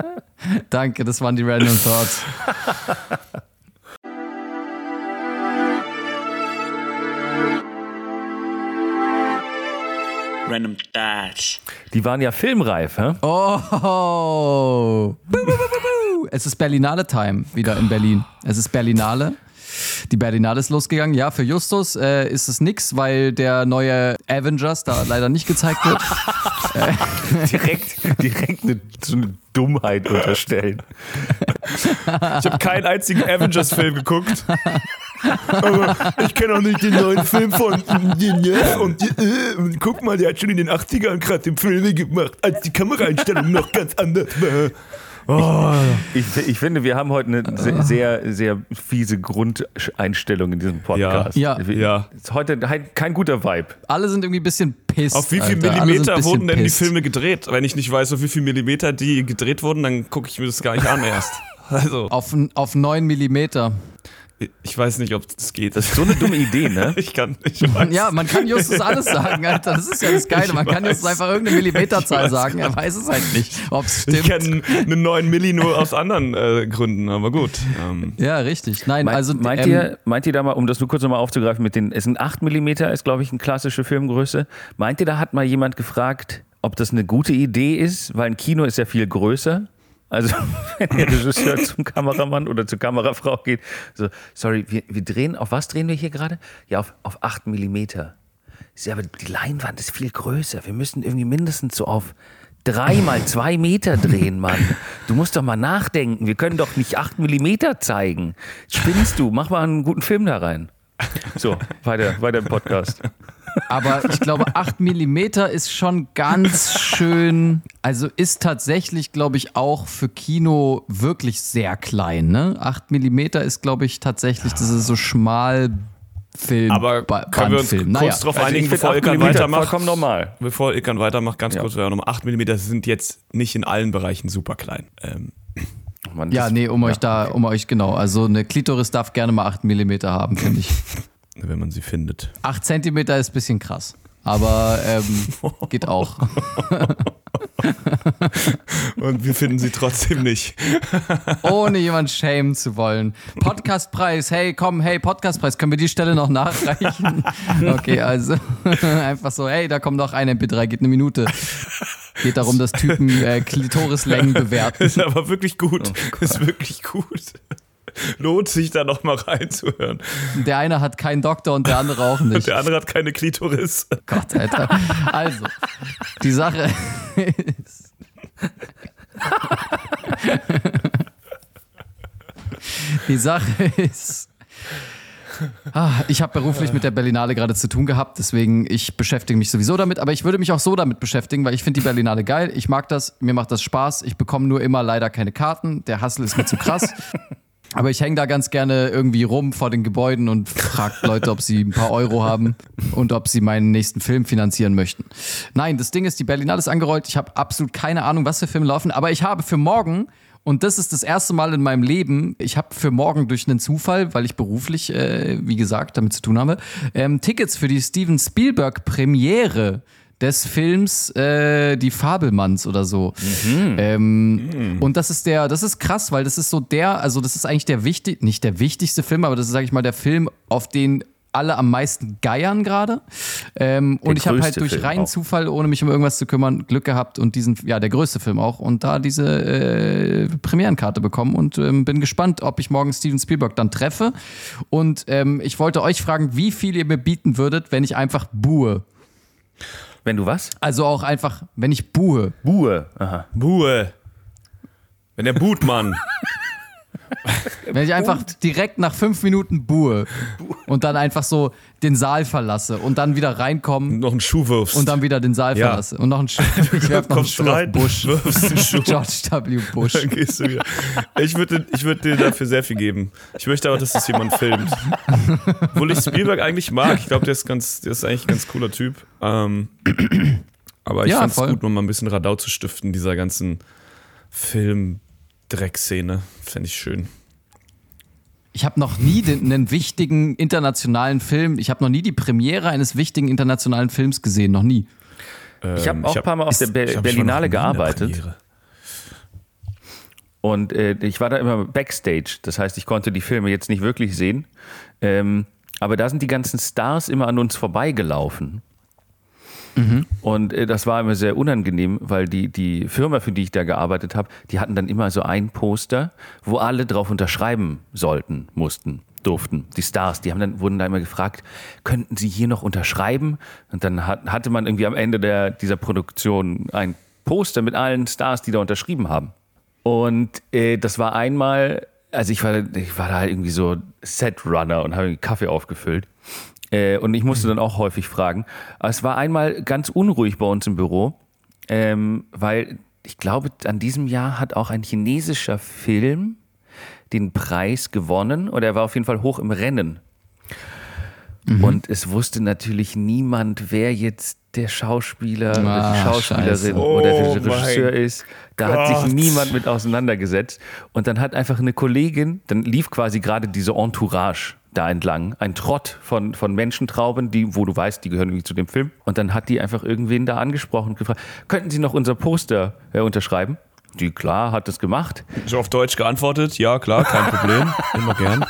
Danke, das waren die Random Thoughts. Random Thoughts. Die waren ja filmreif, hä? Oh. Bu, bu, bu, bu, bu. Es ist Berlinale Time wieder in Berlin. Es ist Berlinale. Die Berlinale ist losgegangen. Ja, für Justus äh, ist es nix, weil der neue Avengers da leider nicht gezeigt wird. Direkt, direkt eine, so eine Dummheit unterstellen. Ich habe keinen einzigen Avengers-Film geguckt. Aber ich kenne auch nicht den neuen Film von Villeneuve und die, äh, und guck mal, der hat schon in den 80ern gerade den Filme gemacht, als die Kameraeinstellung noch ganz anders war. Oh, Ich, ich finde, wir haben heute eine sehr, sehr, sehr fiese Grundeinstellung in diesem Podcast. Ja. Ja. Ist heute kein guter Vibe. Alle sind irgendwie ein bisschen pisst. auf wie viel Alter. Millimeter wurden denn pisst. die Filme gedreht? Wenn ich nicht weiß, auf wie viel Millimeter die gedreht wurden, dann gucke ich mir das gar nicht an erst. Also, Auf, auf 9 Millimeter. Ich weiß nicht, ob das geht. Das ist so eine dumme Idee, ne? ich kann ich weiß. Ja, man kann Justus alles sagen, Alter. Das ist ja das Geile. Man kann. Justus einfach irgendeine Millimeterzahl sagen. Er weiß es halt nicht, ob es Ich stimmt. kenne einen neuen Milli nur aus anderen äh, Gründen, aber gut. Ähm, Ja, richtig. Nein, Meint, also meint, ähm, ihr, meint ihr da mal, um das nur kurz nochmal aufzugreifen, mit den, es sind 8 mm, ist glaube ich eine klassische Filmgröße. Meint ihr, da hat mal jemand gefragt, ob das eine gute Idee ist, weil ein Kino ist ja viel größer? Also, wenn der Regisseur zum Kameramann oder zur Kamerafrau geht, so, sorry, wir, wir drehen, auf was drehen wir hier gerade? Ja, auf, auf 8 mm. Ja, aber die Leinwand ist viel größer. Wir müssen irgendwie mindestens so auf drei mal zwei Meter drehen, Mann. Du musst doch mal nachdenken. Wir können doch nicht acht Millimeter zeigen. Spinnst du? Mach mal einen guten Film da rein. So, weiter, weiter im Podcast. Aber ich glaube, 8 mm ist schon ganz schön. Also ist tatsächlich, glaube ich, auch für Kino wirklich sehr klein. Ne? 8 mm ist, glaube ich, tatsächlich, das ist so schmal Film. aber Ba- können wir uns Bandfilm. kurz Naja. drauf Also einigen, bevor 8 Ilkan weitermacht? vollkommen normal. Bevor Ilkan weitermacht, ganz Ja. kurz, ja, nochmal 8 mm sind jetzt nicht in allen Bereichen super klein. Ähm, Mann, Ja, nee, um euch da, um euch genau. Also eine Klitoris darf gerne mal 8 mm haben, finde ich. wenn man sie findet. 8 cm ist ein bisschen krass. Aber ähm, geht auch. Und wir finden sie trotzdem nicht. Ohne jemand schämen zu wollen. Podcastpreis, hey, komm, hey, Podcastpreis, können wir die Stelle noch nachreichen? Okay, also einfach so, hey, da kommt noch ein MP3, geht eine Minute. Geht darum, dass Typen äh, Klitorislängen bewerten. Ist aber wirklich gut. ist wirklich gut. Lohnt sich da nochmal reinzuhören. Der eine hat keinen Doktor und der andere auch nicht. Der andere hat keine Klitoris. Gott, Alter. Also, die Sache ist. Die Sache ist. Ah, ich habe beruflich mit der Berlinale gerade zu tun gehabt, deswegen ich beschäftige mich sowieso damit, aber ich würde mich auch so damit beschäftigen, weil ich finde die Berlinale geil, ich mag das, mir macht das Spaß, ich bekomme nur immer leider keine Karten, der Hassel ist mir zu krass. Aber ich hänge da ganz gerne irgendwie rum vor den Gebäuden und frage Leute, ob sie ein paar Euro haben und ob sie meinen nächsten Film finanzieren möchten. Nein, das Ding ist, die Berlinale ist angerollt. Ich habe absolut keine Ahnung, was für Filme laufen, aber ich habe für morgen und das ist das erste Mal in meinem Leben, ich habe für morgen durch einen Zufall, weil ich beruflich, äh, wie gesagt, damit zu tun habe, ähm, Tickets für die Steven Spielberg Premiere des Films äh, Die Fabelmanns oder so. Ähm, Und das ist der, das ist krass, weil das ist so der, also das ist eigentlich der wichtig, nicht der wichtigste Film, aber das ist, sag ich mal, der Film, auf den alle am meisten geiern gerade. Ähm, und ich habe halt durch Film reinen auch. Zufall, ohne mich um irgendwas zu kümmern, Glück gehabt und diesen, ja, der größte Film auch und da diese äh, Premierenkarte bekommen und ähm, bin gespannt, ob ich morgen Steven Spielberg dann treffe. Und ähm, ich wollte euch fragen, wie viel ihr mir bieten würdet, wenn ich einfach buhe. Wenn du was? Also auch einfach, wenn ich buhe. Buhe. Aha. Buhe. Wenn der Bootmann. Wenn ich einfach direkt nach fünf Minuten buhe und dann einfach so den Saal verlasse und dann wieder reinkomme noch einen Schuh wirfst. und dann wieder den Saal Ja. verlasse und noch einen Schuh, ich werf noch einen Schuh rein, auf Bush. wirfst einen Schuh. George W. Bush. Dann gehst du wieder. Ich würde ich würd dir dafür sehr viel geben. Ich möchte aber, dass das jemand filmt. Obwohl ich Spielberg eigentlich mag. Ich glaube, der ist ganz, der ist eigentlich ein ganz cooler Typ. Ähm, aber ich Ja, fand es gut, mal ein bisschen Radau zu stiften, dieser ganzen Film-Dreckszene. Fände ich schön. Ich habe noch nie den, einen wichtigen internationalen Film, ich habe noch nie die Premiere eines wichtigen internationalen Films gesehen, noch nie. Ich habe Ähm, auch ein paar Mal auf der ich war noch Berlinale der gearbeitet. Und äh, ich war da immer backstage. Das heißt, ich konnte die Filme jetzt nicht wirklich sehen. Ähm, aber da sind die ganzen Stars immer an uns vorbeigelaufen. Und äh, das war immer sehr unangenehm, weil die, die Firma, für die ich da gearbeitet habe, die hatten dann immer so ein Poster, wo alle drauf unterschreiben sollten, mussten, durften. Die Stars, die haben dann, wurden da immer gefragt, könnten sie hier noch unterschreiben? Und dann hat, hatte man irgendwie am Ende der, dieser Produktion ein Poster mit allen Stars, die da unterschrieben haben. Und äh, das war einmal, also ich war, ich war da halt irgendwie so Setrunner und habe einen Kaffee aufgefüllt. Äh, und ich musste dann auch häufig fragen. Aber es war einmal ganz unruhig bei uns im Büro, ähm, weil ich glaube, an diesem Jahr hat auch ein chinesischer Film den Preis gewonnen oder er war auf jeden Fall hoch im Rennen. Und es wusste natürlich niemand, wer jetzt der Schauspieler oder die Ah, Schauspielerin scheiße. oder der Oh Regisseur ist. Da hat Gott. sich niemand mit auseinandergesetzt. Und dann hat einfach eine Kollegin, dann lief quasi gerade diese Entourage da entlang, ein Trott von, von Menschentrauben, die, wo du weißt, die gehören irgendwie zu dem Film. Und dann hat die einfach irgendwen da angesprochen und gefragt, könnten Sie noch unser Poster äh, unterschreiben? Die, klar, hat das gemacht. So auf Deutsch geantwortet, ja klar, kein Problem, immer gern.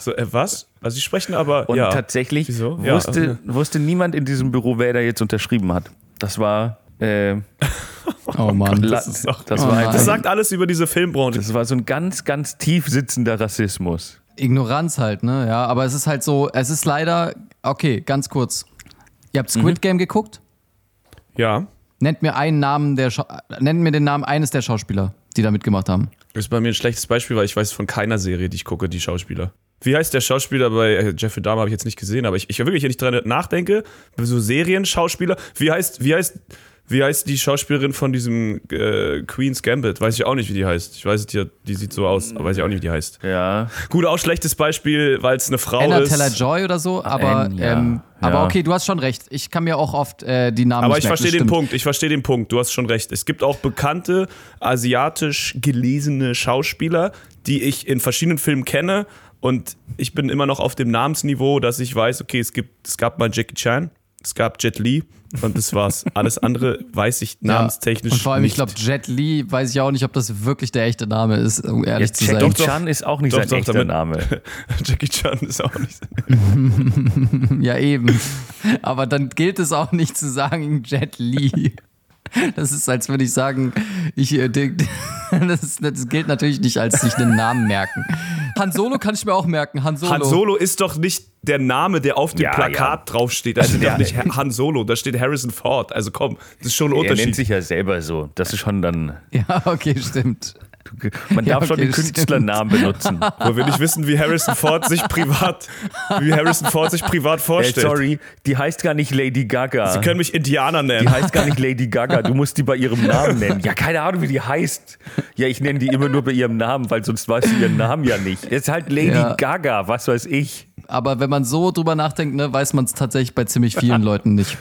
so, äh, was? Also sie sprechen aber, Und ja. tatsächlich Wieso? Ja, wusste, okay. wusste niemand in diesem Büro, wer da jetzt unterschrieben hat. Das war, äh, Oh Mann. la- das ist doch- das, Oh einfach, Das sagt alles über diese Filmbranche. das war so ein ganz, ganz tief sitzender Rassismus. Ignoranz halt, ne? Ja, aber es ist halt so, es ist leider, okay, ganz kurz. Ihr habt Squid Game geguckt? Ja, Nennt mir einen Namen der, nennt mir den Namen eines der Schauspieler, die da mitgemacht haben. das ist bei mir ein schlechtes Beispiel, weil ich weiß von keiner Serie, die ich gucke, die Schauspieler. Wie heißt der Schauspieler bei äh, Jeffrey Dahmer, habe ich jetzt nicht gesehen, aber ich, ich wirklich, wenn ich dran nachdenke, so Serienschauspieler, wie heißt, wie heißt, wie heißt die Schauspielerin von diesem äh, Queen's Gambit? Weiß ich auch nicht, wie die heißt. Ich weiß, die, die sieht so aus, aber weiß ich auch nicht, wie die heißt. Ja. Gut, auch schlechtes Beispiel, weil es eine Frau Anna ist. Taylor-Joy oder so, aber, Anya, ähm, ja. aber okay, du hast schon recht. Ich kann mir auch oft äh, die Namen Aber nicht ich verstehe den. Punkt, ich verstehe den Punkt, du hast schon recht. Es gibt auch bekannte asiatisch gelesene Schauspieler, die ich in verschiedenen Filmen kenne und ich bin immer noch auf dem Namensniveau, dass ich weiß, okay, es gibt, es gab mal Jackie Chan, es gab Jet Li und das war's. Alles andere weiß ich Ja. namenstechnisch Und vor allem, nicht. ich glaube, Jet Li, weiß ich auch nicht, ob das wirklich der echte Name ist, um ehrlich zu Jackie sein. Doch. Chan ist auch nicht Doch, sein doch, echter damit- Name. Jackie Chan ist auch nicht. Ja, eben. Aber dann gilt es auch nicht zu sagen Jet Li. Das ist, als würde ich sagen, ich, äh, das, das gilt natürlich nicht als sich einen Namen merken. Han Solo kann ich mir auch merken. Han Solo. Han Solo ist doch nicht der Name, der auf dem Ja, Plakat draufsteht. Da steht der- doch nicht Han Solo, da steht Harrison Ford. Also komm, das ist schon ein Er nennt Unterschied. sich ja selber so. Das ist schon dann. Ja, okay, stimmt. Man Ja, darf schon okay, den Künstlernamen benutzen. Wo wir nicht wissen, wie Harrison Ford sich privat, wie Harrison Ford sich privat Ey, vorstellt. sorry, die heißt gar nicht Lady Gaga. Sie können mich Indianer Die nennen. heißt gar nicht Lady Gaga, du musst die bei ihrem Namen nennen. Ja, keine Ahnung, wie die heißt. Ja, ich nenne die immer nur bei ihrem Namen, weil sonst weißt du ihren Namen ja nicht. Ist halt Lady Ja. Gaga, was weiß ich. Aber wenn man so drüber nachdenkt, ne, weiß man es tatsächlich bei ziemlich vielen Leuten nicht.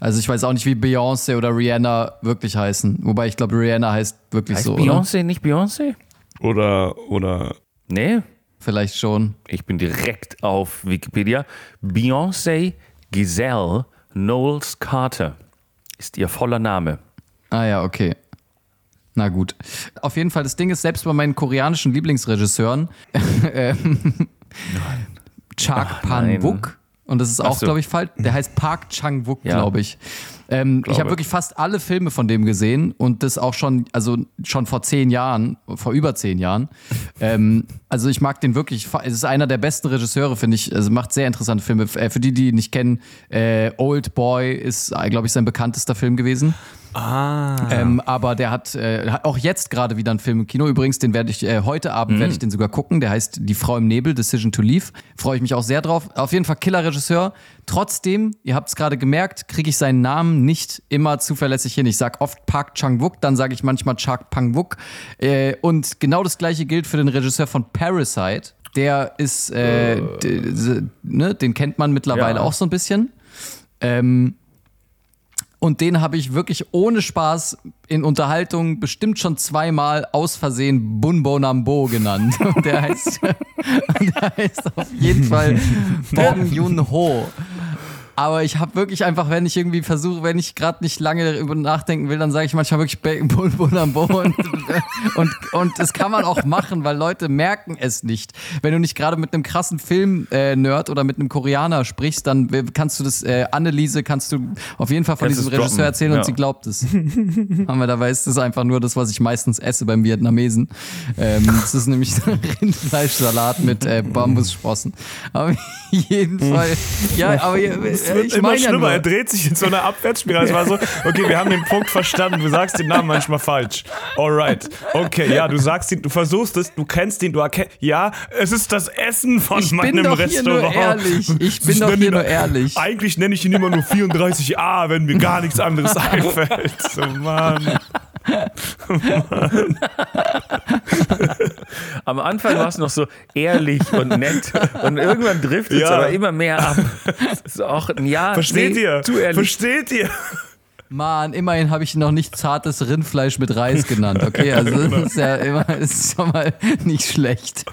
Also ich weiß auch nicht, wie Beyoncé oder Rihanna wirklich heißen. Wobei ich glaube, Rihanna heißt wirklich Heißt so. Beyoncé nicht Beyoncé? Oder, oder, Nee, Vielleicht schon. ich bin direkt auf Wikipedia. Beyoncé Giselle Knowles Carter ist ihr voller Name. Ah ja, okay. Na gut. Auf jeden Fall, das Ding ist, selbst bei meinen koreanischen Lieblingsregisseuren, ähm, Chak nein. Pan-wook, und das ist auch, so. glaube ich, falsch, der heißt Park Chang-wook, Ja. glaube ich. Ähm, ich habe wirklich fast alle Filme von dem gesehen und das auch schon, also schon vor zehn Jahren, vor über zehn Jahren. ähm, also ich mag den wirklich, es ist einer der besten Regisseure, finde ich. Also macht sehr interessante Filme. Äh, Für die, die ihn nicht kennen, äh, Old Boy ist, äh, glaube ich, sein bekanntester Film gewesen. Ähm, aber der hat, äh, auch jetzt gerade wieder einen Film im Kino. Übrigens, den werde ich äh, heute Abend werde ich den sogar gucken. Der heißt Die Frau im Nebel, Decision to Leave. Freue ich mich auch sehr drauf. Auf jeden Fall Killer-Regisseur. Trotzdem, ihr habt es gerade gemerkt, kriege ich seinen Namen nicht immer zuverlässig hin. Ich sage oft Park Chang-wook, dann sage ich manchmal Chak Pang-wook. Äh, und genau das gleiche gilt für den Regisseur von Parasite. Der ist, äh, d- ne, den kennt man mittlerweile Ja. auch so ein bisschen. Ähm, und den habe ich wirklich ohne Spaß in Unterhaltung bestimmt schon zweimal aus Versehen Bunbo Nambo genannt. Und der heißt, der heißt auf jeden Fall Bong Yun Ho. Aber ich habe wirklich einfach, wenn ich irgendwie versuche, wenn ich gerade nicht lange darüber nachdenken will, dann sage ich manchmal wirklich Bunbo Nambo. Und, und, und das kann man auch machen, weil Leute merken es nicht. Wenn du nicht gerade mit einem krassen Film-Nerd oder mit einem Koreaner sprichst, dann kannst du das, äh, Anneliese, kannst du auf jeden Fall von Kannst diesem du's droppen, Regisseur erzählen ja. und sie glaubt es. Aber dabei ist das einfach nur das, was ich meistens esse beim Vietnamesen. Ähm, das ist nämlich Rindfleischsalat mit äh, Bambussprossen. Aber jeden Fall, ja, aber es wird ich immer ja schlimmer. nur, er dreht sich in so einer Abwärtsspirale. Es war so, okay, wir haben den Punkt verstanden. Du sagst den Namen manchmal falsch. Alright. Okay, ja, du sagst ihn, du versuchst es, du kennst ihn, du erkennst. Ja, es ist das Essen von Ich bin meinem doch hier Restaurant. nur ehrlich. Ich bin doch nenne hier ihn- nur ehrlich. Eigentlich nenne ich ihn immer nur 34a, wenn mir gar nichts anderes einfällt. So, Mann. Am Anfang war es noch so ehrlich und nett und irgendwann driftet es Ja. aber immer mehr ab. Das ist auch ein Jahr. Versteht nee, ihr? Zu ehrlich. Versteht ihr? Mann, immerhin habe ich noch nicht zartes Rindfleisch mit Reis genannt, okay? Also das ist ja immer ist schon mal nicht schlecht.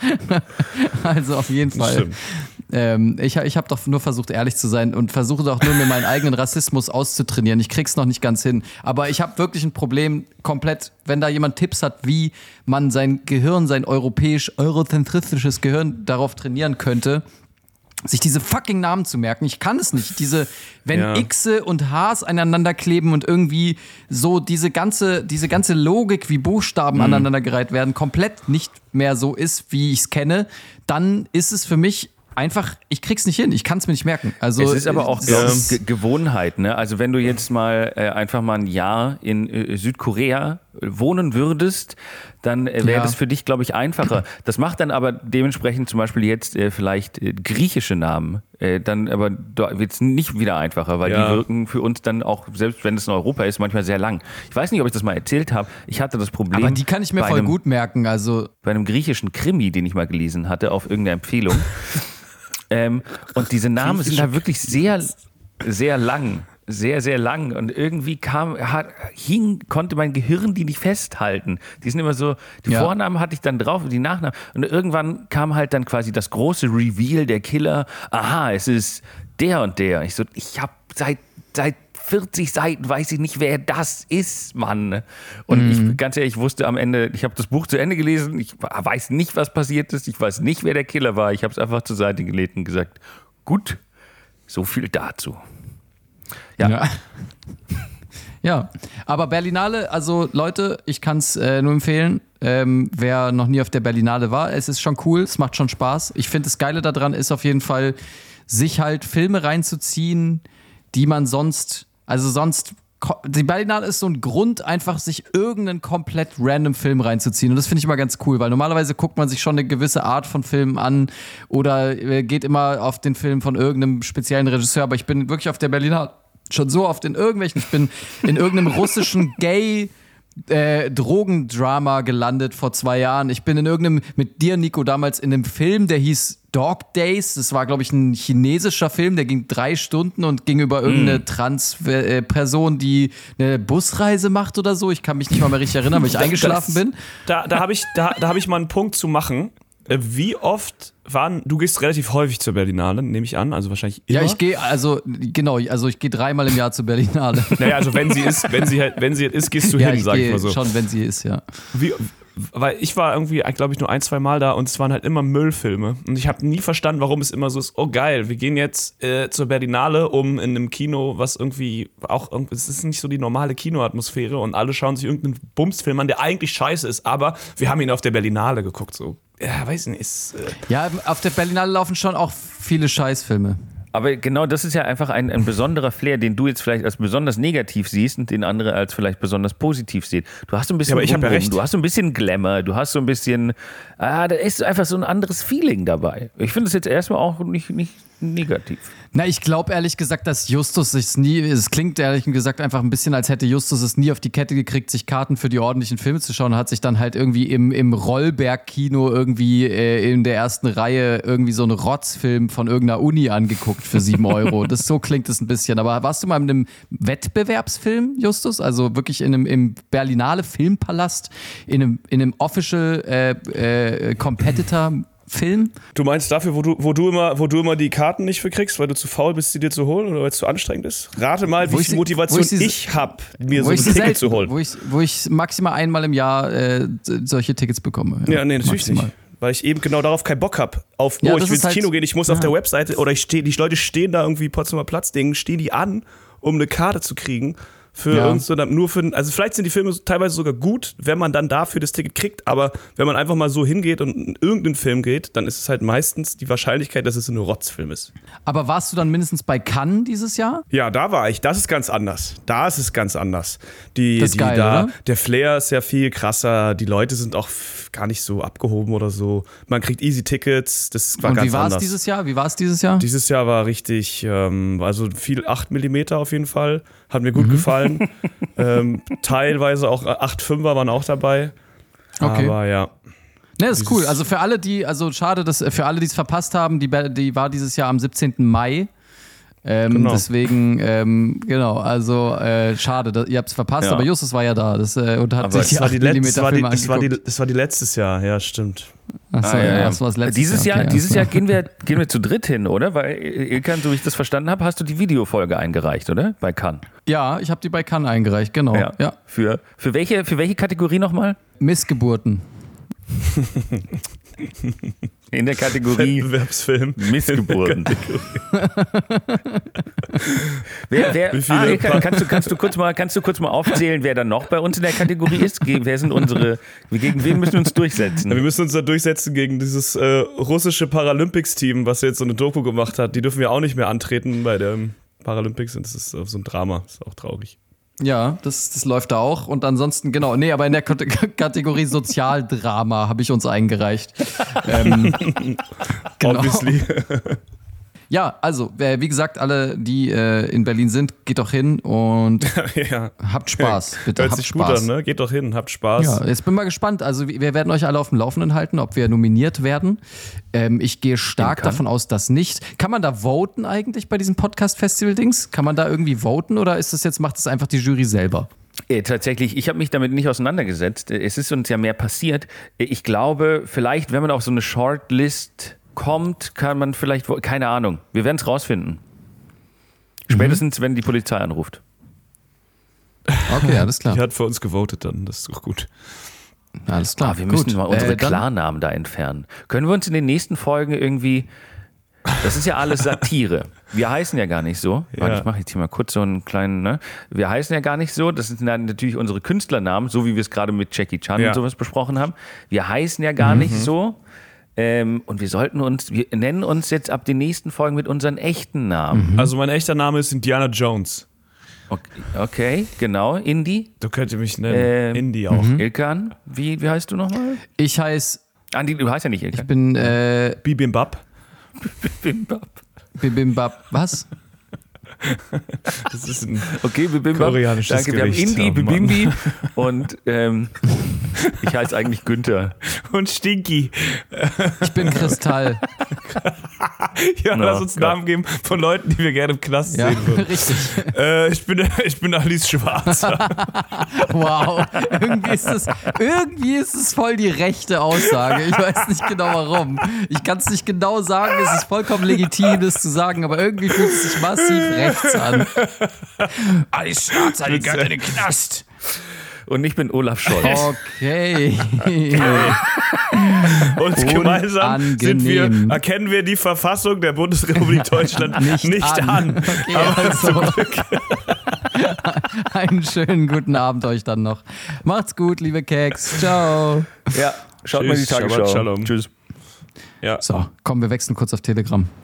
Also auf jeden Fall. stimmt. Ähm, ich ich habe doch nur versucht, ehrlich zu sein und versuche doch nur, mir meinen eigenen Rassismus auszutrainieren. Ich krieg's noch nicht ganz hin. Aber ich habe wirklich ein Problem komplett, wenn da jemand Tipps hat, wie man sein Gehirn, sein europäisch, eurozentristisches Gehirn darauf trainieren könnte, sich diese fucking Namen zu merken. Ich kann es nicht. Diese, wenn Ja. Xe und Hs aneinander kleben und irgendwie so diese ganze, diese ganze Logik, wie Buchstaben aneinandergereiht werden, komplett nicht mehr so ist, wie ich es kenne, dann ist es für mich einfach, ich krieg's nicht hin. Ich kann es mir nicht merken. Also, Es ist aber auch es glaub ich, Gewohnheit. Ne? Also wenn du jetzt mal äh, einfach mal ein Jahr in äh, Südkorea äh, wohnen würdest, dann äh, wäre Ja. das für dich, glaube ich, einfacher. Das macht dann aber dementsprechend zum Beispiel jetzt äh, vielleicht äh, griechische Namen. Äh, dann aber wird es nicht wieder einfacher, weil Ja. die wirken für uns dann auch, selbst wenn es in Europa ist, manchmal sehr lang. Ich weiß nicht, ob ich das mal erzählt habe. Ich hatte das Problem. aber die kann ich mir voll einem, gut merken. Also, bei einem griechischen Krimi, den ich mal gelesen hatte, auf irgendeine Empfehlung. ähm, und diese Namen sind da wirklich sehr, sehr lang. Sehr, sehr lang. Und irgendwie kam, hat, hing, konnte mein Gehirn die nicht festhalten. Die sind immer so, die Ja. Vornamen hatte ich dann drauf und die Nachnamen. Und irgendwann kam halt dann quasi das große Reveal der Killer. Aha, es ist der und der. Ich so, ich habe seit, seit 40 Seiten weiß ich nicht, wer das ist, Mann. Und ich, ganz ehrlich, ich wusste am Ende, ich habe das Buch zu Ende gelesen, ich weiß nicht, was passiert ist, ich weiß nicht, wer der Killer war. Ich habe es einfach zur Seite gelegt und gesagt, gut, so viel dazu. Ja. Ja. Ja, aber Berlinale, also Leute, ich kann es äh, nur empfehlen. Ähm, wer noch nie auf der Berlinale war, es ist schon cool, es macht schon Spaß. Ich finde, das Geile daran ist auf jeden Fall, sich halt Filme reinzuziehen, die man sonst, also sonst, die Berlinale ist so ein Grund, einfach sich irgendeinen komplett random Film reinzuziehen. Und das finde ich immer ganz cool, weil normalerweise guckt man sich schon eine gewisse Art von Filmen an oder äh, geht immer auf den Film von irgendeinem speziellen Regisseur. Aber ich bin wirklich auf der Berlinale schon so oft in irgendwelchen, ich bin in irgendeinem russischen Gay äh, Drogendrama gelandet vor zwei Jahren. Ich bin in irgendeinem, mit dir, Nico, damals in einem Film, der hieß Dog Days. Das war, glaube ich, ein chinesischer Film, der ging drei Stunden und ging über irgendeine Trans-Person, die eine Busreise macht oder so. Ich kann mich nicht mal mehr richtig erinnern, weil ich eingeschlafen Das- bin. Da, da habe ich, da, da hab ich mal einen Punkt zu machen. Äh, Wie oft waren, du gehst relativ häufig zur Berlinale, nehme ich an, also wahrscheinlich immer. Ja, ich gehe, also, genau, also ich gehe dreimal im Jahr zur Berlinale. Naja, also wenn sie ist, wenn sie halt, wenn sie halt ist, gehst du ja, hin, ich sag ich mal so. schon, wenn sie ist, ja. Wie, weil ich war irgendwie, glaube ich, nur ein, zwei Mal da und es waren halt immer Müllfilme. Und ich habe nie verstanden, warum es immer so ist, oh geil, wir gehen jetzt äh, zur Berlinale, um in einem Kino, was irgendwie auch, es ist nicht so die normale Kinoatmosphäre und alle schauen sich irgendeinen Bumsfilm an, der eigentlich scheiße ist, aber wir haben ihn auf der Berlinale geguckt, so. Ja, weiß nicht, ist, äh, Ja, auf der Berlinale laufen schon auch viele Scheißfilme. Aber genau das ist ja einfach ein, ein besonderer Flair, den du jetzt vielleicht als besonders negativ siehst und den andere als vielleicht besonders positiv sehen. Du hast so ein bisschen Ja, aber ich hab ja du hast so ein bisschen Glamour, du hast so ein bisschen, ah, da ist einfach so ein anderes Feeling dabei. Ich finde es jetzt erstmal auch nicht, nicht negativ. Na, ich glaube ehrlich gesagt, dass Justus sich nie, es klingt ehrlich gesagt einfach ein bisschen, als hätte Justus es nie auf die Kette gekriegt, sich Karten für die ordentlichen Filme zu schauen hat sich dann halt irgendwie im, im Rollberg-Kino irgendwie äh, in der ersten Reihe irgendwie so einen Rotzfilm von irgendeiner Uni angeguckt für sieben Euro. Das, so klingt es ein bisschen. Aber warst du mal in einem Wettbewerbsfilm, Justus? Also wirklich in einem im Berlinale Filmpalast, in einem, in einem Official äh, äh, Competitor Film? Du meinst dafür, wo du, wo du immer, wo du immer die Karten nicht für kriegst, weil du zu faul bist, sie dir zu holen oder weil es zu anstrengend ist? Rate mal, Wo wie ich viel Motivation ich sie- ich habe, mir so ein Ticket zu holen. Wo ich, wo ich maximal einmal im Jahr äh, solche Tickets bekomme. Ja, nee, natürlich maximal. nicht. Weil ich eben genau darauf keinen Bock habe. Auf, Ja, oh, ich will ins halt- Kino gehen, ich muss auf der Webseite oder ich stehe, die Leute stehen da irgendwie Potsdamer Platz, Ding, stehen die an, um eine Karte zu kriegen. Für Ja. uns, sondern nur für, also vielleicht sind die Filme teilweise sogar gut, wenn man dann dafür das Ticket kriegt, aber wenn man einfach mal so hingeht und in irgendeinen Film geht, dann ist es halt meistens die Wahrscheinlichkeit, dass es ein Rotzfilm ist. Aber warst du dann mindestens bei Cannes dieses Jahr? Ja, da war ich. Das ist ganz anders. Da ist es ganz anders. Die, Das ist die geil, da, oder? Der Flair ist ja viel krasser. Die Leute sind auch gar nicht so abgehoben oder so. Man kriegt easy Tickets. Das war Und ganz wie war es anders. dieses Jahr? Wie war es dieses Jahr? Dieses Jahr war richtig, ähm, also viel 8 mm auf jeden Fall. Hat mir Mhm. gut gefallen. ähm, teilweise auch 8,5er waren auch dabei. Okay. Aber ja. Ne, ist cool. Also für alle, die, also schade, dass für alle, die es verpasst haben, die, die war dieses Jahr am 17. Mai. Ähm, Genau. Deswegen, ähm, genau, also äh, schade, dass, ihr habt es verpasst, Ja. aber Justus war ja da das, äh, und hat Aber sich die Das war, 8 die mm war die, das, war die, das war die letztes Jahr, ja, stimmt. Achso, Ah, ja, das war das letzte dieses Jahr, okay, dieses alles Jahr gehen wir, gehen wir zu dritt hin, oder? Weil, Ilkan, so wie ich das verstanden habe, hast du die Videofolge eingereicht, oder? Bei Cannes. Ja, ich habe die bei Cannes eingereicht, genau. Ja. Für, für, welche, für welche Kategorie nochmal? Missgeburten. In der Kategorie Wettbewerbsfilm. Missgeburten. wer, wer, Wie viele ah, kannst, du, kannst, du kurz mal, kannst du kurz mal aufzählen, wer dann noch bei uns in der Kategorie ist? Ge- Wer sind unsere, gegen wen müssen wir uns durchsetzen? Ja, wir müssen uns da durchsetzen gegen dieses äh, russische Paralympics-Team, was jetzt so eine Doku gemacht hat. Die dürfen wir auch nicht mehr antreten bei der Paralympics und das ist so ein Drama. Das ist auch traurig. Ja, das, das läuft da auch. Und ansonsten, genau, nee, aber in der Kate- Kategorie Sozialdrama habe ich uns eingereicht. ähm, genau. Obviously. Ja, also, äh, wie gesagt, alle, die äh, in Berlin sind, geht doch hin und ja. habt Spaß. Bitte, Hört habt sich gut Spaß. an, ne? Geht doch hin, habt Spaß. Ja, jetzt bin mal gespannt. Also wir werden euch alle auf dem Laufenden halten, ob wir nominiert werden. Ähm, ich gehe stark davon aus, dass nicht. Kann man da voten eigentlich bei diesem Podcast-Festival-Dings? Kann man da irgendwie voten oder ist das jetzt, macht das einfach die Jury selber? Äh, tatsächlich, ich habe mich damit nicht auseinandergesetzt. Äh, Es ist uns ja mehr passiert. Äh, Ich glaube, vielleicht, wenn man auf so eine Shortlist kommt, kann man vielleicht, keine Ahnung, wir werden es rausfinden. Spätestens, wenn die Polizei anruft. Okay, alles klar. Die hat für uns gewotet dann, das ist doch gut. Alles klar. Ah, wir müssen Gut. mal unsere Äh, Klarnamen da entfernen. Können wir uns in den nächsten Folgen irgendwie. Das ist ja alles Satire. Wir heißen ja gar nicht so. Warte, Ja. ich mache jetzt hier mal kurz so einen kleinen. Ne? Wir heißen ja gar nicht so. Das sind dann natürlich unsere Künstlernamen, so wie wir es gerade mit Jackie Chan Ja. und sowas besprochen haben. Wir heißen ja gar nicht so. Ähm, und wir sollten uns, wir nennen uns jetzt ab den nächsten Folgen mit unseren echten Namen. Also mein echter Name ist Indiana Jones. Okay, okay genau. Indie. Du könntest mich nennen. Ähm, Indy auch. Ilkan. Wie, wie heißt du nochmal? Ich heiße, Andi, du heißt ja nicht ich Ilkan. bin äh, Bibimbap. Bimbab. Bibimbap. Was? Das ist ein Okay, Bibimbap. Koreanisches Danke, wir haben Gericht. Indi, Oh. Bibimbi und ähm, ich heiße eigentlich Günther. und Stinky. Ich bin Kristall. Ja, Oh lass uns Gott. Namen geben von Leuten, die wir gerne im Knast Ja, sehen würden. richtig. Äh, ich, bin, ich bin Alice Schwarzer. Wow. Irgendwie ist es, irgendwie ist es voll die rechte Aussage. Ich weiß nicht genau warum. Ich kann es nicht genau sagen. Es ist vollkommen legitim, das zu sagen, aber irgendwie fühlt es sich massiv rechts an. Alice Schwarzer, die gehört in den Knast. Und ich bin Olaf Scholz. Okay. Und gemeinsam sind wir, erkennen wir die Verfassung der Bundesrepublik Deutschland nicht, an. Okay, also. Einen schönen guten Abend euch dann noch. Macht's gut, liebe Keks. Ciao. Ja, schaut mal die Tschüss, Tagesschau. Shalom. Tschüss. Ja. So, komm, wir wechseln kurz auf Telegram.